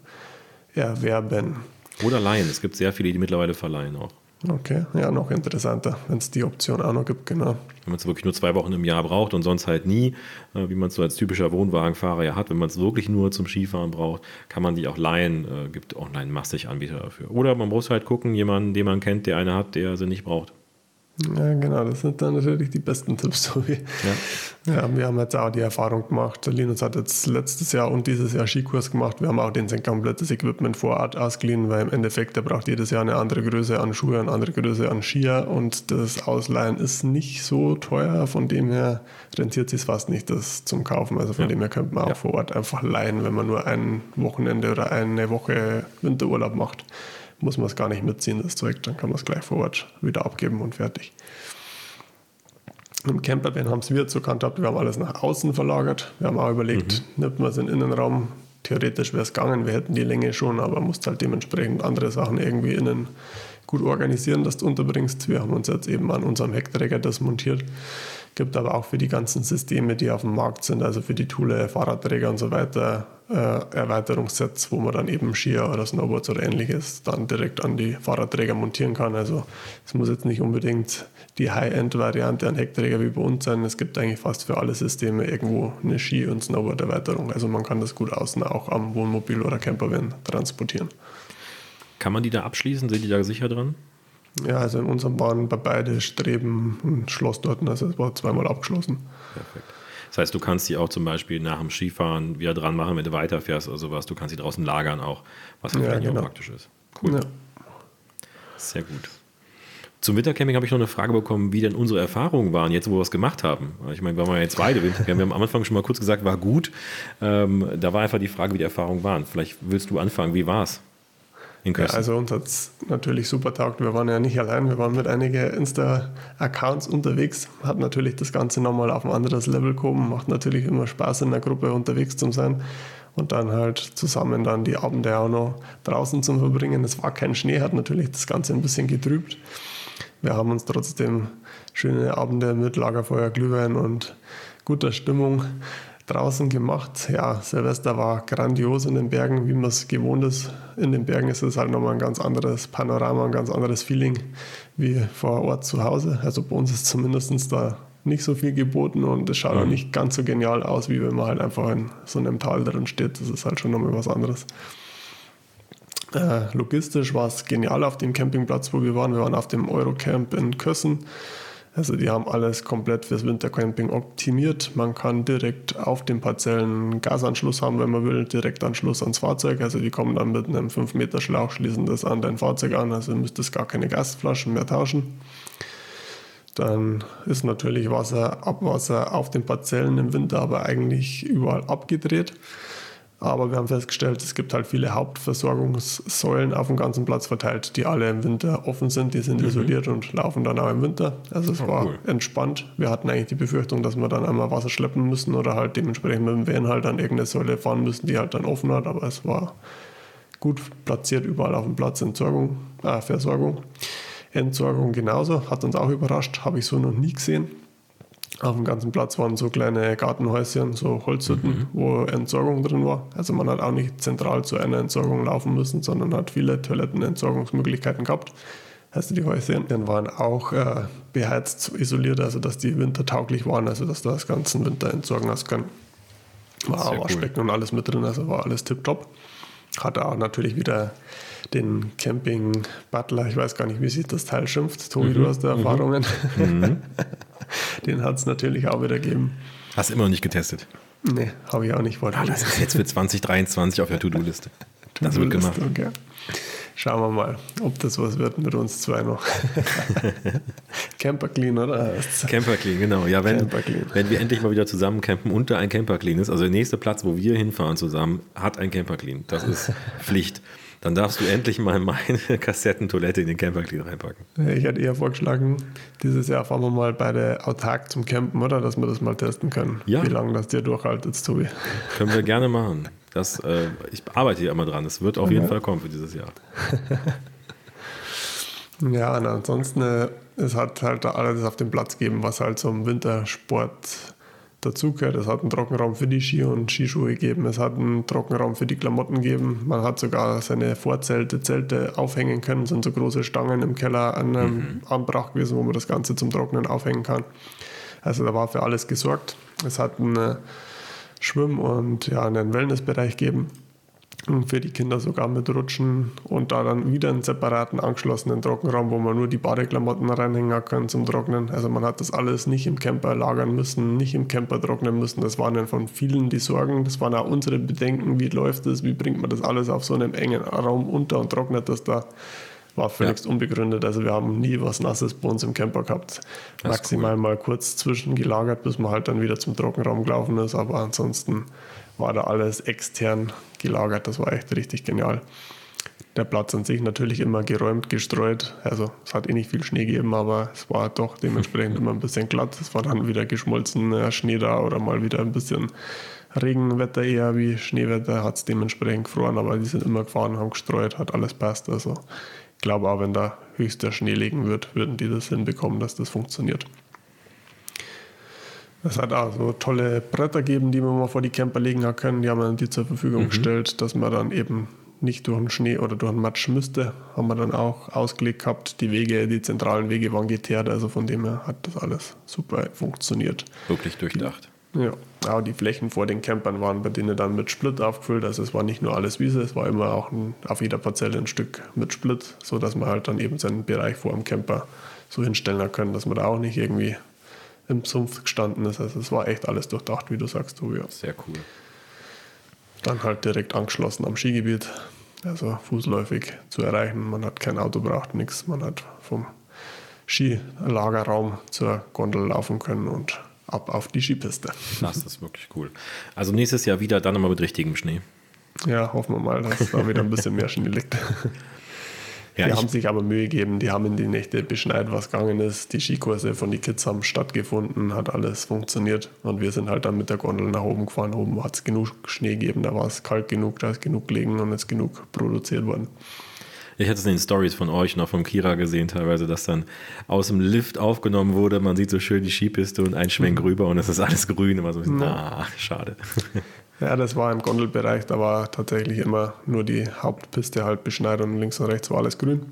erwerben. Oder leihen. Es gibt sehr viele, die mittlerweile verleihen auch. Okay, ja, noch interessanter, wenn es die Option auch noch gibt, genau. Wenn man es wirklich nur zwei Wochen im Jahr braucht und sonst halt nie, äh, wie man es so als typischer Wohnwagenfahrer ja hat, wenn man es wirklich nur zum Skifahren braucht, kann man die auch leihen. Äh, gibt online massig Anbieter dafür. Oder man muss halt gucken, jemanden, den man kennt, der eine hat, der sie nicht braucht. Ja, genau, das sind dann natürlich die besten Tipps. So wie, ja. ja. wir haben jetzt auch die Erfahrung gemacht. Linus hat jetzt letztes Jahr und dieses Jahr Skikurs gemacht. Wir haben auch den sein komplettes Equipment vor Ort ausgeliehen, weil im Endeffekt, der braucht jedes Jahr eine andere Größe an Schuhe, eine andere Größe an Skier und das Ausleihen ist nicht so teuer. Von dem her rentiert sich fast nicht, das zum Kaufen. Also von ja. dem her könnte man auch ja. vor Ort einfach leihen, wenn man nur ein Wochenende oder eine Woche Winterurlaub macht muss man es gar nicht mitziehen, das Zeug. Dann kann man es gleich vor Ort wieder abgeben und fertig. Im Campervan haben es wir so gehandhabt, wir haben alles nach außen verlagert. Wir haben auch überlegt, mhm. nimmt man es in den Innenraum. Theoretisch wäre es gegangen, wir hätten die Länge schon, aber musst halt dementsprechend andere Sachen irgendwie innen gut organisieren, dass du unterbringst. Wir haben uns jetzt eben an unserem Heckträger das montiert gibt aber auch für die ganzen Systeme, die auf dem Markt sind, also für die Thule, Fahrradträger und so weiter, äh, Erweiterungssets, wo man dann eben Skier oder Snowboards oder ähnliches dann direkt an die Fahrradträger montieren kann. Also es muss jetzt nicht unbedingt die High-End-Variante an Heckträger wie bei uns sein. Es gibt eigentlich fast für alle Systeme irgendwo eine Ski- und Snowboard-Erweiterung. Also man kann das gut außen auch am Wohnmobil oder Campervan transportieren. Kann man die da abschließen? Sind die da sicher dran? Ja, also in unserem waren bei beide Streben ein Schloss dort, also es war zweimal abgeschlossen. Perfekt. Das heißt, du kannst die auch zum Beispiel nach dem Skifahren wieder dran machen, wenn du weiterfährst oder sowas. Du kannst sie draußen lagern auch, was ja, vielleicht genau. auch praktisch ist. Cool. Ja. Sehr gut. Zum Wintercamping habe ich noch eine Frage bekommen, wie denn unsere Erfahrungen waren, jetzt wo wir es gemacht haben. Ich meine, wir waren ja jetzt beide Wintercamping. Wir haben am Anfang schon mal kurz gesagt, war gut. Ähm, da war einfach die Frage, wie die Erfahrungen waren. Vielleicht willst du anfangen, wie war es? Ja, also uns hat es natürlich super taugt. Wir waren ja nicht allein, wir waren mit einigen Insta-Accounts unterwegs. Hat natürlich das Ganze nochmal auf ein anderes Level gehoben. Macht natürlich immer Spaß, in der Gruppe unterwegs zu sein. Und dann halt zusammen dann die Abende auch noch draußen zu verbringen. Es war kein Schnee, hat natürlich das Ganze ein bisschen getrübt. Wir haben uns trotzdem schöne Abende mit Lagerfeuer, Glühwein und guter Stimmung draußen gemacht. Ja, Silvester war grandios in den Bergen, wie man es gewohnt ist. In den Bergen ist es halt nochmal ein ganz anderes Panorama, ein ganz anderes Feeling wie vor Ort zu Hause. Also bei uns ist zumindest da nicht so viel geboten und es schaut auch nicht ganz so genial aus, wie wenn man halt einfach in so einem Tal drin steht. Das ist halt schon nochmal was anderes. Äh, logistisch war es genial auf dem Campingplatz, wo wir waren. Wir waren auf dem Eurocamp in Kössen. Also die haben alles komplett fürs Wintercamping optimiert. Man kann direkt auf den Parzellen Gasanschluss haben, wenn man will, direkt Anschluss ans Fahrzeug. Also die kommen dann mit einem 5 Meter Schlauch, schließen das an dein Fahrzeug an. Also du müsstest gar keine Gasflaschen mehr tauschen. Dann ist natürlich Wasser, Abwasser auf den Parzellen im Winter aber eigentlich überall abgedreht. Aber wir haben festgestellt, es gibt halt viele Hauptversorgungssäulen auf dem ganzen Platz verteilt, die alle im Winter offen sind. Die sind isoliert und laufen dann auch im Winter. Also es Oh, war cool. entspannt. Wir hatten eigentlich die Befürchtung, dass wir dann einmal Wasser schleppen müssen oder halt dementsprechend mit dem Van halt an irgendeine Säule fahren müssen, die halt dann offen hat. Aber es war gut platziert überall auf dem Platz Entsorgung, äh, Versorgung. Entsorgung genauso, hat uns auch überrascht, habe ich so noch nie gesehen. Auf dem ganzen Platz waren so kleine Gartenhäuschen, so Holzhütten, wo Entsorgung drin war. Also man hat auch nicht zentral zu einer Entsorgung laufen müssen, sondern hat viele Toilettenentsorgungsmöglichkeiten gehabt. Also die Häuschen dann waren auch äh, beheizt, isoliert, also dass die wintertauglich waren, also dass du das ganzen Winter entsorgen hast können. War Sehr auch cool. Waschbecken und alles mit drin, also war alles tipptopp. Hatte auch natürlich wieder den Camping-Butler, ich weiß gar nicht, wie sich das Teil schimpft. Tobi, du hast da Erfahrungen. den hat es natürlich auch wieder gegeben. Hast immer noch nicht getestet. Nee, habe ich auch nicht wollte. Ah, das ist jetzt für 2023 auf der To-Do-Liste. Das wird gemacht. Okay. Schauen wir mal, ob das was wird mit uns zwei noch. Camper Clean, oder? Camper Clean, genau. Ja, wenn, wenn wir endlich mal wieder zusammen campen und da ein Camper Clean ist, also der nächste Platz, wo wir hinfahren zusammen, hat ein Camper Clean. Das ist Pflicht. Dann darfst du endlich mal meine Kassettentoilette in den Camper Clean reinpacken. Ich hätte eher vorgeschlagen, dieses Jahr fahren wir mal beide autark zum Campen, oder? Dass wir das mal testen können. Ja. Wie lange das dir durchhaltet, Tobi. Können wir gerne machen. Das, äh, ich arbeite hier immer dran. Es wird auf jeden Fall kommen für dieses Jahr. Ja, und ansonsten, äh, es hat halt alles auf dem Platz gegeben, was halt zum Wintersport dazugehört. Es hat einen Trockenraum für die Ski und Skischuhe gegeben. Es hat einen Trockenraum für die Klamotten gegeben. Man hat sogar seine Vorzelte, Zelte aufhängen können. Das sind so große Stangen im Keller an einem Anbrach gewesen, wo man das Ganze zum Trocknen aufhängen kann. Also da war für alles gesorgt. Es hat einen äh, Schwimm- und ja, einen Wellnessbereich gegeben. Und für die Kinder sogar mit Rutschen und da dann wieder einen separaten angeschlossenen Trockenraum, wo man nur die Badeklamotten reinhängen kann zum Trocknen. Also man hat das alles nicht im Camper lagern müssen, nicht im Camper trocknen müssen. Das waren dann von vielen die Sorgen. Das waren auch unsere Bedenken, wie läuft das, wie bringt man das alles auf so einem engen Raum unter und trocknet das da. War völlig unbegründet. Also wir haben nie was Nasses bei uns im Camper gehabt. Das Maximal mal kurz zwischengelagert, bis man halt dann wieder zum Trockenraum gelaufen ist. Aber ansonsten war da alles extern gelagert. Das war echt richtig genial. Der Platz an sich natürlich immer geräumt, gestreut. Also es hat eh nicht viel Schnee gegeben, aber es war doch dementsprechend immer ein bisschen glatt. Es war dann wieder geschmolzener Schnee da oder mal wieder ein bisschen Regenwetter eher wie Schneewetter. Hat es dementsprechend gefroren, aber die sind immer gefahren, haben gestreut, hat alles passt. Also ich glaube auch, wenn da höchster Schnee liegen wird, würden die das hinbekommen, dass das funktioniert. Es hat auch so tolle Bretter gegeben, die man mal vor die Camper legen hat können. Die haben wir die zur Verfügung gestellt, dass man dann eben nicht durch den Schnee oder durch den Matsch müsste. Haben wir dann auch ausgelegt gehabt. Die Wege, die zentralen Wege waren geteert. Also von dem her hat das alles super funktioniert. Wirklich durchdacht. Ja, auch die Flächen vor den Campern waren bei denen dann mit Split aufgefüllt. Also es war nicht nur alles Wiese, es war immer auch ein, auf jeder Parzelle ein Stück mit Split, sodass man halt dann eben seinen Bereich vor dem Camper so hinstellen können, dass man da auch nicht irgendwie im Sumpf gestanden ist. Also es war echt alles durchdacht, wie du sagst, Tobi. Sehr cool. Dann halt direkt angeschlossen am Skigebiet, also fußläufig zu erreichen. Man hat kein Auto braucht, nichts. Man hat vom Skilagerraum zur Gondel laufen können und ab auf die Skipiste. Das ist wirklich cool. Also nächstes Jahr wieder, dann nochmal mit richtigem Schnee. Ja, hoffen wir mal, dass da wieder ein bisschen mehr Schnee liegt. Ja, die haben sich aber Mühe gegeben, die haben in die Nächte beschneit, was gegangen ist. Die Skikurse von den Kids haben stattgefunden, hat alles funktioniert. Und wir sind halt dann mit der Gondel nach oben gefahren. Oben hat es genug Schnee gegeben, da war es kalt genug, da ist genug gelegen und ist genug produziert worden. Ich hatte es in den Stories von euch und auch von Kira gesehen, teilweise, dass dann aus dem Lift aufgenommen wurde. Man sieht so schön die Skipiste und ein Schwenk mhm. rüber und es ist alles grün. Immer so ein bisschen, ja. ah, schade. Ja, das war im Gondelbereich, da war tatsächlich immer nur die Hauptpiste halt beschneit und links und rechts war alles grün.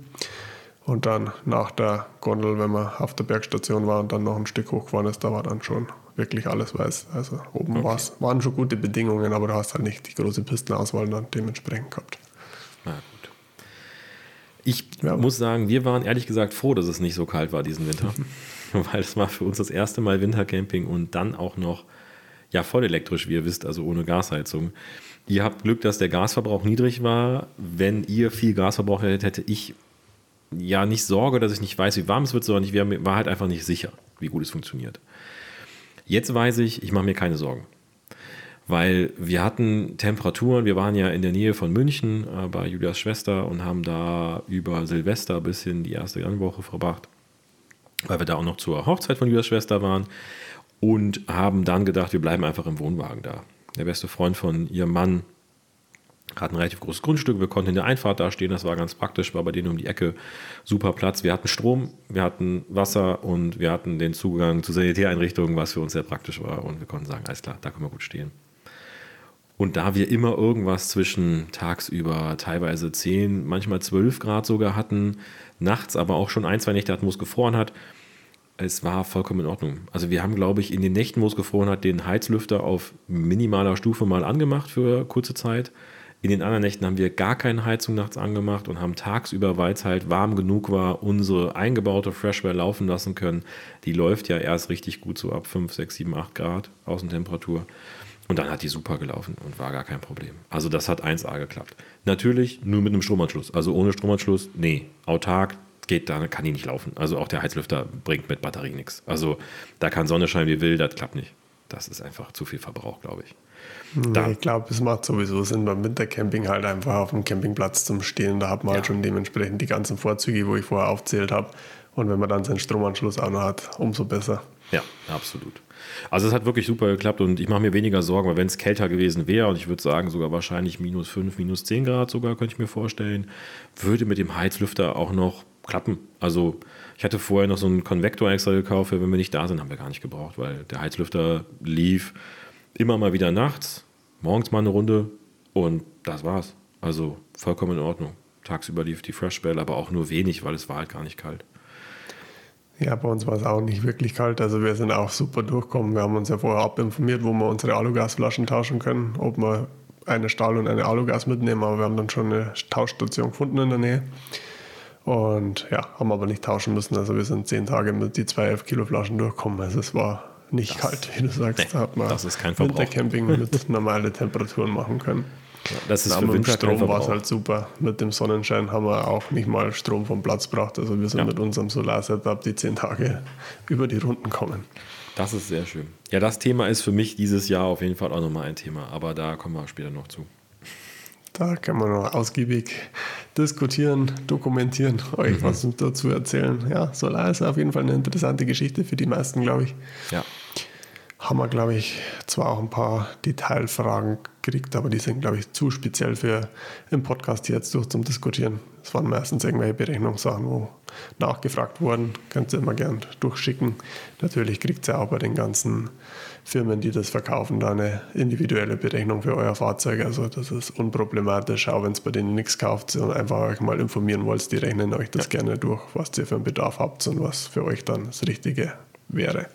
Und dann nach der Gondel, wenn man auf der Bergstation war und dann noch ein Stück hochgefahren ist, da war dann schon wirklich alles weiß. Also oben okay. waren schon gute Bedingungen, aber du hast halt nicht die große Pistenauswahl dann dementsprechend gehabt. Na gut. Ich ja. muss sagen, wir waren ehrlich gesagt froh, dass es nicht so kalt war diesen Winter, weil es war für uns das erste Mal Wintercamping und dann auch noch ja voll elektrisch, wie ihr wisst, also ohne Gasheizung. Ihr habt Glück, dass der Gasverbrauch niedrig war. Wenn ihr viel Gasverbrauch hättet, hätte ich ja nicht Sorge, dass ich nicht weiß, wie warm es wird, sondern ich war halt einfach nicht sicher, wie gut es funktioniert. Jetzt weiß ich, ich mache mir keine Sorgen. Weil wir hatten Temperaturen, wir waren ja in der Nähe von München äh, bei Julias Schwester und haben da über Silvester bis hin die erste Januarwoche verbracht, weil wir da auch noch zur Hochzeit von Julias Schwester waren und haben dann gedacht, wir bleiben einfach im Wohnwagen da. Der beste Freund von ihrem Mann hat ein relativ großes Grundstück, wir konnten in der Einfahrt da stehen, das war ganz praktisch, war bei denen um die Ecke super Platz. Wir hatten Strom, wir hatten Wasser und wir hatten den Zugang zu Sanitäreinrichtungen, was für uns sehr praktisch war und wir konnten sagen, alles klar, da können wir gut stehen. Und da wir immer irgendwas zwischen tagsüber teilweise 10, manchmal 12 Grad sogar hatten, nachts aber auch schon ein, zwei Nächte hatten, wo es gefroren hat, es war vollkommen in Ordnung. Also wir haben, glaube ich, in den Nächten, wo es gefroren hat, den Heizlüfter auf minimaler Stufe mal angemacht für kurze Zeit. In den anderen Nächten haben wir gar keine Heizung nachts angemacht und haben tagsüber, weil es halt warm genug war, unsere eingebaute Freshware laufen lassen können. Die läuft ja erst richtig gut so ab 5, 6, 7, 8 Grad Außentemperatur. Und dann hat die super gelaufen und war gar kein Problem. Also das hat 1A geklappt. Natürlich nur mit einem Stromanschluss. Also ohne Stromanschluss, nee. Autark, geht, da kann die nicht laufen. Also auch der Heizlüfter bringt mit Batterie nichts. Also da kann Sonne scheinen wie will, das klappt nicht. Das ist einfach zu viel Verbrauch, glaube ich. Nee, ich glaube, es macht sowieso Sinn beim Wintercamping halt einfach auf dem Campingplatz zum Stehen. Da hat man halt ja. halt schon dementsprechend die ganzen Vorzüge, wo ich vorher aufzählt habe. Und wenn man dann seinen Stromanschluss auch noch hat, umso besser. Ja, absolut. Also es hat wirklich super geklappt und ich mache mir weniger Sorgen, weil wenn es kälter gewesen wäre und ich würde sagen sogar wahrscheinlich minus 5, minus 10 Grad sogar, könnte ich mir vorstellen, würde mit dem Heizlüfter auch noch klappen. Also ich hatte vorher noch so einen Konvektor extra gekauft, wenn wir nicht da sind, haben wir gar nicht gebraucht, weil der Heizlüfter lief immer mal wieder nachts, morgens mal eine Runde und das war's. Also vollkommen in Ordnung. Tagsüber lief die Freshbell, aber auch nur wenig, weil es war halt gar nicht kalt. Ja, bei uns war es auch nicht wirklich kalt. Also wir sind auch super durchgekommen. Wir haben uns ja vorher abinformiert, wo wir unsere Alugasflaschen tauschen können, ob wir eine Stahl- und eine Alugas mitnehmen. Aber wir haben dann schon eine Tauschstation gefunden in der Nähe. Und ja, haben aber nicht tauschen müssen. Also wir sind zehn Tage mit die zwei 11 Kilo Flaschen durchgekommen. Also es war nicht das, kalt, wie du sagst. Nee, da hat man das ist kein Wintercamping mit normalen Temperaturen machen können. Ja, das ist für mit dem Strom war es halt super. Mit dem Sonnenschein haben wir auch nicht mal Strom vom Platz gebracht. Also wir sind ja. mit unserem Solar-Setup die zehn Tage über die Runden kommen. Das ist sehr schön. Ja, das Thema ist für mich dieses Jahr auf jeden Fall auch nochmal ein Thema. Aber da kommen wir später noch zu. Da kann man noch ausgiebig diskutieren, dokumentieren, euch mhm. was dazu erzählen. Ja, Solar ist auf jeden Fall eine interessante Geschichte für die meisten, glaube ich. Ja. Haben wir, glaube ich, zwar auch ein paar Detailfragen gekriegt, aber die sind, glaube ich, zu speziell für im Podcast jetzt durch zum Diskutieren. Es waren meistens irgendwelche Berechnungssachen, wo nachgefragt wurden. Könnt ihr immer gern durchschicken. Natürlich kriegt ihr auch bei den ganzen Firmen, die das verkaufen, da eine individuelle Berechnung für euer Fahrzeug. Also das ist unproblematisch, auch wenn es bei denen nichts kauft und einfach euch mal informieren wollt, die rechnen euch das ja. gerne durch, was ihr für einen Bedarf habt und was für euch dann das Richtige wäre.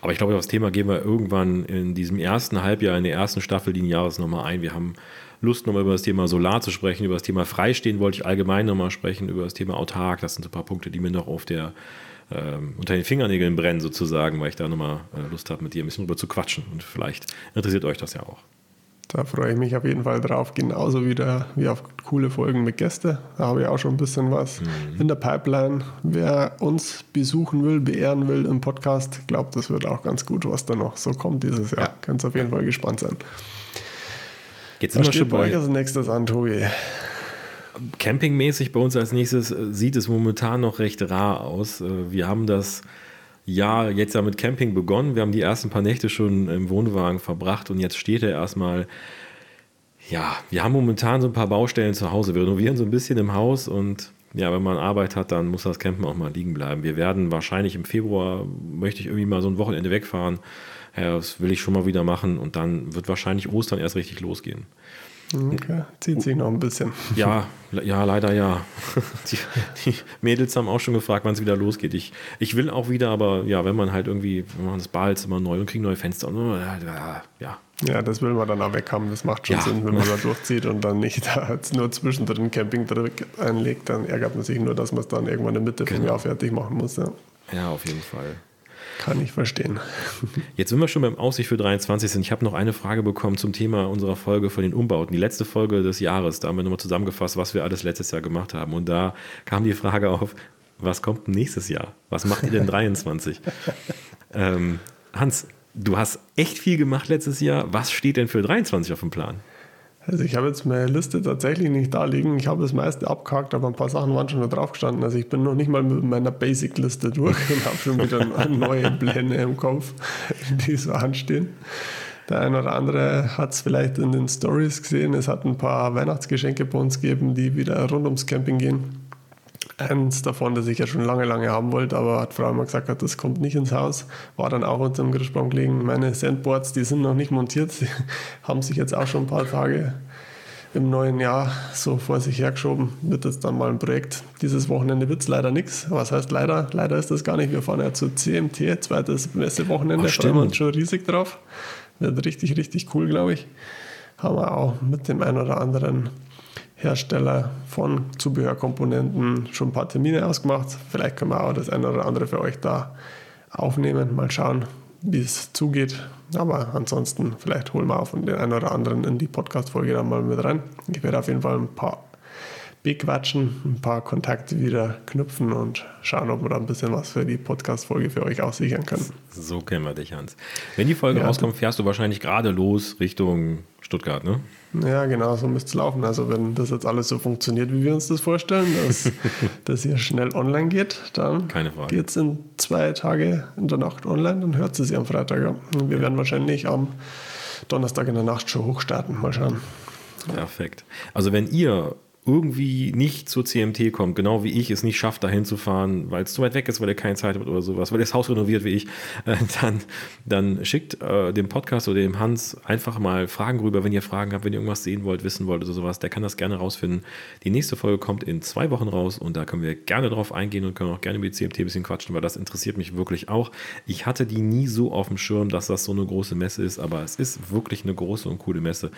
Aber ich glaube, das Thema gehen wir irgendwann in diesem ersten Halbjahr, in der ersten Staffel Jahres nochmal ein. Wir haben Lust, nochmal über das Thema Solar zu sprechen, über das Thema Freistehen wollte ich allgemein nochmal sprechen, über das Thema Autark. Das sind so ein paar Punkte, die mir noch auf der ähm, unter den Fingernägeln brennen sozusagen, weil ich da nochmal äh, Lust habe, mit dir ein bisschen drüber zu quatschen. Und vielleicht interessiert euch das ja auch. Da freue ich mich auf jeden Fall drauf, genauso wie, der, wie auf coole Folgen mit Gästen. Da habe ich auch schon ein bisschen was mhm. in der Pipeline. Wer uns besuchen will, beehren will im Podcast, glaubt, das wird auch ganz gut, was da noch so kommt dieses Jahr. Ja. Könnt auf jeden Fall gespannt sein. Jetzt sind was wir schon bei euch als nächstes an, Tobi? Campingmäßig bei uns als nächstes äh, sieht es momentan noch recht rar aus. Äh, wir haben das Jahr jetzt ja mit Camping begonnen. Wir haben die ersten paar Nächte schon im Wohnwagen verbracht und jetzt steht er erstmal. Ja, wir haben momentan so ein paar Baustellen zu Hause. Wir renovieren so ein bisschen im Haus und ja, wenn man Arbeit hat, dann muss das Campen auch mal liegen bleiben. Wir werden wahrscheinlich im Februar, möchte ich irgendwie mal so ein Wochenende wegfahren. Ja, das will ich schon mal wieder machen und dann wird wahrscheinlich Ostern erst richtig losgehen. Okay. Zieht sich noch ein bisschen. Ja, ja, leider ja. Die, die Mädels haben auch schon gefragt, wann es wieder losgeht. Ich, ich will auch wieder, aber ja, wenn man halt irgendwie, wir machen das Bad immer neu und kriegen neue Fenster und ja, ja. Ja, das will man dann auch weg haben. Das macht schon ja. Sinn, wenn man da durchzieht und dann nicht da nur zwischendrin Camping einlegt, dann ärgert man sich nur, dass man es dann irgendwann in der Mitte genau. vom Jahr fertig machen muss. Ja. ja, auf jeden Fall. Kann ich verstehen. Jetzt sind wir schon beim Aussicht für 23 sind. Ich habe noch eine Frage bekommen zum Thema unserer Folge von den Umbauten. Die letzte Folge des Jahres, da haben wir nochmal zusammengefasst, was wir alles letztes Jahr gemacht haben. Und da kam die Frage auf, was kommt nächstes Jahr? Was macht ihr denn 23? ähm, Hans, du hast echt viel gemacht letztes Jahr. Was steht denn für 23 auf dem Plan? Also ich habe jetzt meine Liste tatsächlich nicht da liegen. Ich habe das meiste abgehakt, aber ein paar Sachen waren schon da drauf gestanden. Also ich bin noch nicht mal mit meiner Basic-Liste durch und habe schon wieder neue Pläne im Kopf, die so anstehen. Der eine oder andere hat es vielleicht in den Stories gesehen. Es hat ein paar Weihnachtsgeschenke bei uns gegeben, die wieder rund ums Camping gehen eins davon, das ich ja schon lange, lange haben wollte, aber hat Frau immer gesagt, hat, das kommt nicht ins Haus. War dann auch unter dem Griffbaum gelegen. Meine Sandboards, die sind noch nicht montiert. Sie haben sich jetzt auch schon ein paar Tage im neuen Jahr so vor sich hergeschoben. Wird jetzt dann mal ein Projekt. Dieses Wochenende wird es leider nichts. Was heißt leider? Leider ist das gar nicht. Wir fahren ja zu CMT, zweites Messewochenende. Da freuen wir uns schon riesig drauf. Wird richtig, richtig cool, glaube ich. Haben wir auch mit dem einen oder anderen Hersteller von Zubehörkomponenten schon ein paar Termine ausgemacht. Vielleicht können wir auch das eine oder andere für euch da aufnehmen. Mal schauen, wie es zugeht. Aber ansonsten, vielleicht holen wir auch von den einen oder anderen in die Podcast-Folge dann mal mit rein. Ich werde auf jeden Fall ein paar bequatschen, ein paar Kontakte wieder knüpfen und schauen, ob wir da ein bisschen was für die Podcast-Folge für euch auch sichern können. So kennen wir dich, Hans. Wenn die Folge ja, rauskommt, fährst du wahrscheinlich gerade los Richtung Stuttgart, ne? Ja, genau, so müsste es laufen. Also wenn das jetzt alles so funktioniert, wie wir uns das vorstellen, dass das hier schnell online geht, dann geht es in zwei Tage in der Nacht online, dann hört es am Freitag. Wir werden wahrscheinlich am Donnerstag in der Nacht schon hochstarten. Mal schauen. Perfekt. Also wenn ihr irgendwie nicht zur CMT kommt, genau wie ich es nicht schafft, dahin zu fahren, weil es zu weit weg ist, weil er keine Zeit hat oder sowas, weil er das Haus renoviert wie ich, äh, dann, dann schickt äh, dem Podcast oder dem Hans einfach mal Fragen rüber, wenn ihr Fragen habt, wenn ihr irgendwas sehen wollt, wissen wollt oder sowas, der kann das gerne rausfinden. Die nächste Folge kommt in zwei Wochen raus und da können wir gerne drauf eingehen und können auch gerne über die CMT ein bisschen quatschen, weil das interessiert mich wirklich auch. Ich hatte die nie so auf dem Schirm, dass das so eine große Messe ist, aber es ist wirklich eine große und coole Messe.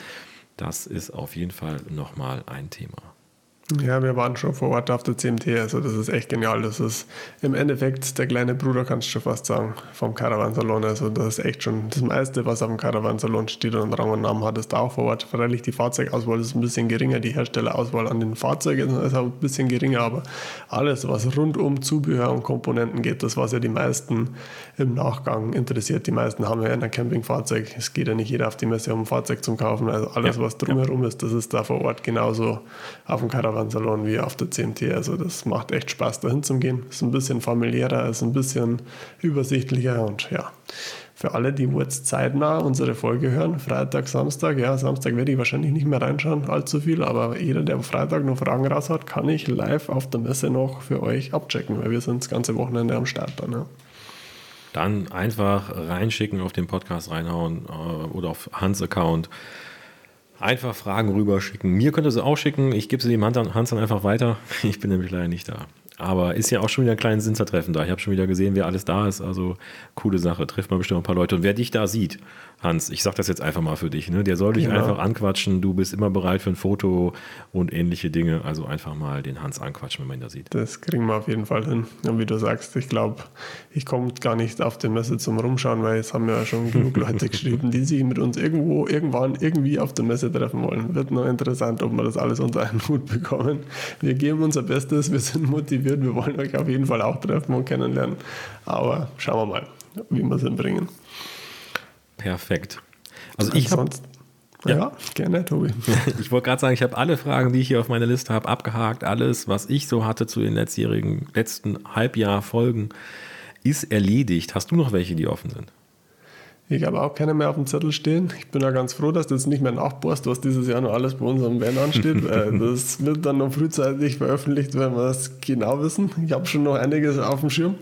Das ist auf jeden Fall nochmal ein Thema. Ja, wir waren schon vor Ort auf der CMT, also das ist echt genial. Das ist im Endeffekt der kleine Bruder, kannst du schon fast sagen, vom Caravansalon. Also das ist echt schon das meiste, was auf dem Caravansalon steht und Rang und Namen hat, ist da auch vor Ort. Freilich die Fahrzeugauswahl ist ein bisschen geringer, die Herstellerauswahl an den Fahrzeugen ist auch ein bisschen geringer, aber alles, was rund um Zubehör und Komponenten geht, das was ja die meisten im Nachgang interessiert. Die meisten haben ja ein Campingfahrzeug. Es geht ja nicht jeder auf die Messe, um ein Fahrzeug zu kaufen. Also alles, ja, was drumherum ja. ist, das ist da vor Ort genauso auf dem Caravansalon Caravansalon wie auf der CMT. Also das macht echt Spaß, dahin zu gehen. Ist ein bisschen familiärer, ist ein bisschen übersichtlicher und ja. Für alle, die jetzt zeitnah unsere Folge hören, Freitag, Samstag, ja, Samstag werde ich wahrscheinlich nicht mehr reinschauen, allzu viel, aber jeder, der am Freitag noch Fragen raus hat, kann ich live auf der Messe noch für euch abchecken, weil wir sind das ganze Wochenende am Start dann. Ja. Dann einfach reinschicken, auf den Podcast reinhauen äh, oder auf Hans Account Einfach Fragen rüberschicken. Mir könnt ihr sie auch schicken. Ich gebe sie dem Hans dann einfach weiter. Ich bin nämlich leider nicht da. Aber ist ja auch schon wieder ein kleines Sinzertreffen da. Ich habe schon wieder gesehen, wer alles da ist. Also coole Sache. Trifft mal bestimmt ein paar Leute. Und wer dich da sieht, Hans, ich sage das jetzt einfach mal für dich, ne? der soll dich genau. einfach anquatschen. Du bist immer bereit für ein Foto und ähnliche Dinge. Also einfach mal den Hans anquatschen, wenn man ihn da sieht. Das kriegen wir auf jeden Fall hin. Und wie du sagst, ich glaube, ich komme gar nicht auf den Messe zum Rumschauen, weil es haben ja schon genug Leute geschrieben, die sich mit uns irgendwo, irgendwann, irgendwie auf der Messe treffen wollen. Wird noch interessant, ob wir das alles unter einen Hut bekommen. Wir geben unser Bestes, wir sind motiviert, wir wollen euch auf jeden Fall auch treffen und kennenlernen. Aber schauen wir mal, wie wir es hinbringen. Perfekt. Also ich habe Ja, ja gerne, Tobi. Ich wollte gerade sagen, ich habe alle Fragen, die ich hier auf meiner Liste habe, abgehakt. Alles, was ich so hatte zu den letztjährigen, letzten Halbjahr-Folgen, ist erledigt. Hast du noch welche, die offen sind? Ich habe auch keine mehr auf dem Zettel stehen. Ich bin ja ganz froh, dass du jetzt nicht mehr nachbohrst, was dieses Jahr noch alles bei unserem Van ansteht. das wird dann noch frühzeitig veröffentlicht, wenn wir es genau wissen. Ich habe schon noch einiges auf dem Schirm.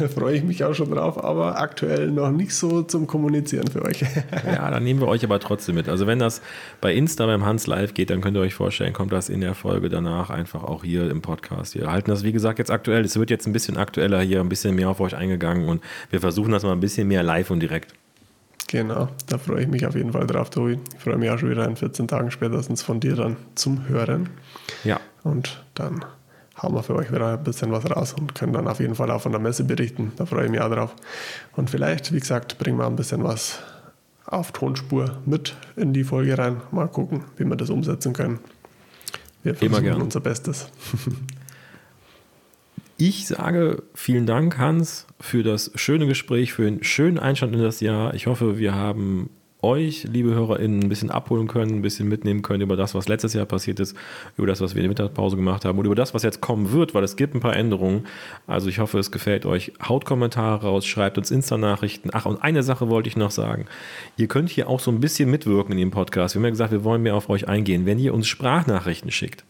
da freue ich mich auch schon drauf, aber aktuell noch nicht so zum Kommunizieren für euch. ja, dann nehmen wir euch aber trotzdem mit. Also wenn das bei Insta beim Hans Live geht, dann könnt ihr euch vorstellen, kommt das in der Folge danach einfach auch hier im Podcast. Wir halten das, wie gesagt, jetzt aktuell. Es wird jetzt ein bisschen aktueller hier, ein bisschen mehr auf euch eingegangen und wir versuchen das mal ein bisschen mehr live und direkt Genau, da freue ich mich auf jeden Fall drauf, Tobi. Ich freue mich auch schon wieder in 14 Tagen spätestens von dir dann zum Hören. Ja. Und dann hauen wir für euch wieder ein bisschen was raus und können dann auf jeden Fall auch von der Messe berichten. Da freue ich mich auch drauf. Und vielleicht, wie gesagt, bringen wir ein bisschen was auf Tonspur mit in die Folge rein. Mal gucken, wie wir das umsetzen können. Wir versuchen unser Bestes. Ich sage vielen Dank, Hans, für das schöne Gespräch, für einen schönen Einstand in das Jahr. Ich hoffe, wir haben euch, liebe HörerInnen, ein bisschen abholen können, ein bisschen mitnehmen können über das, was letztes Jahr passiert ist, über das, was wir in der Mittagspause gemacht haben und über das, was jetzt kommen wird, weil es gibt ein paar Änderungen. Also ich hoffe, es gefällt euch. Haut Kommentare raus, schreibt uns Insta-Nachrichten. Ach, und eine Sache wollte ich noch sagen. Ihr könnt hier auch so ein bisschen mitwirken in dem Podcast. Wir haben ja gesagt, wir wollen mehr auf euch eingehen. Wenn ihr uns Sprachnachrichten schickt,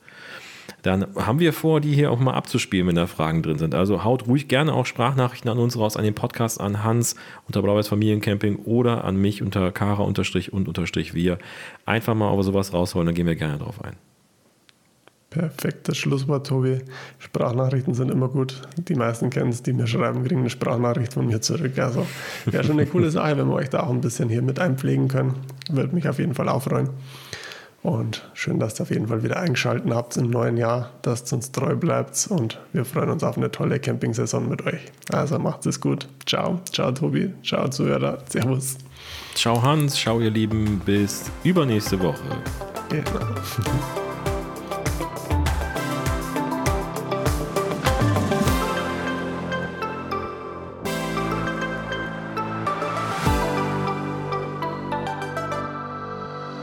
dann haben wir vor, die hier auch mal abzuspielen, wenn da Fragen drin sind. Also haut ruhig gerne auch Sprachnachrichten an uns raus, an den Podcast, an Hans unter Blaues Familiencamping oder an mich unter Kara unterstrich und unterstrich wir. Einfach mal über sowas rausholen, dann gehen wir gerne drauf ein. Perfektes Schlusswort, Tobi. Sprachnachrichten sind immer gut. Die meisten kennen es, die mir schreiben, kriegen eine Sprachnachricht von mir zurück. Also wäre schon eine coole Sache, wenn wir euch da auch ein bisschen hier mit einpflegen können. Würde mich auf jeden Fall auch freuen. Und schön, dass ihr auf jeden Fall wieder eingeschaltet habt im neuen Jahr, dass ihr uns treu bleibt und wir freuen uns auf eine tolle Camping-Saison mit euch. Also macht es gut. Ciao. Ciao, Tobi. Ciao, Zuhörer. Servus. Ciao, Hans. Ciao, ihr Lieben. Bis übernächste Woche. Genau.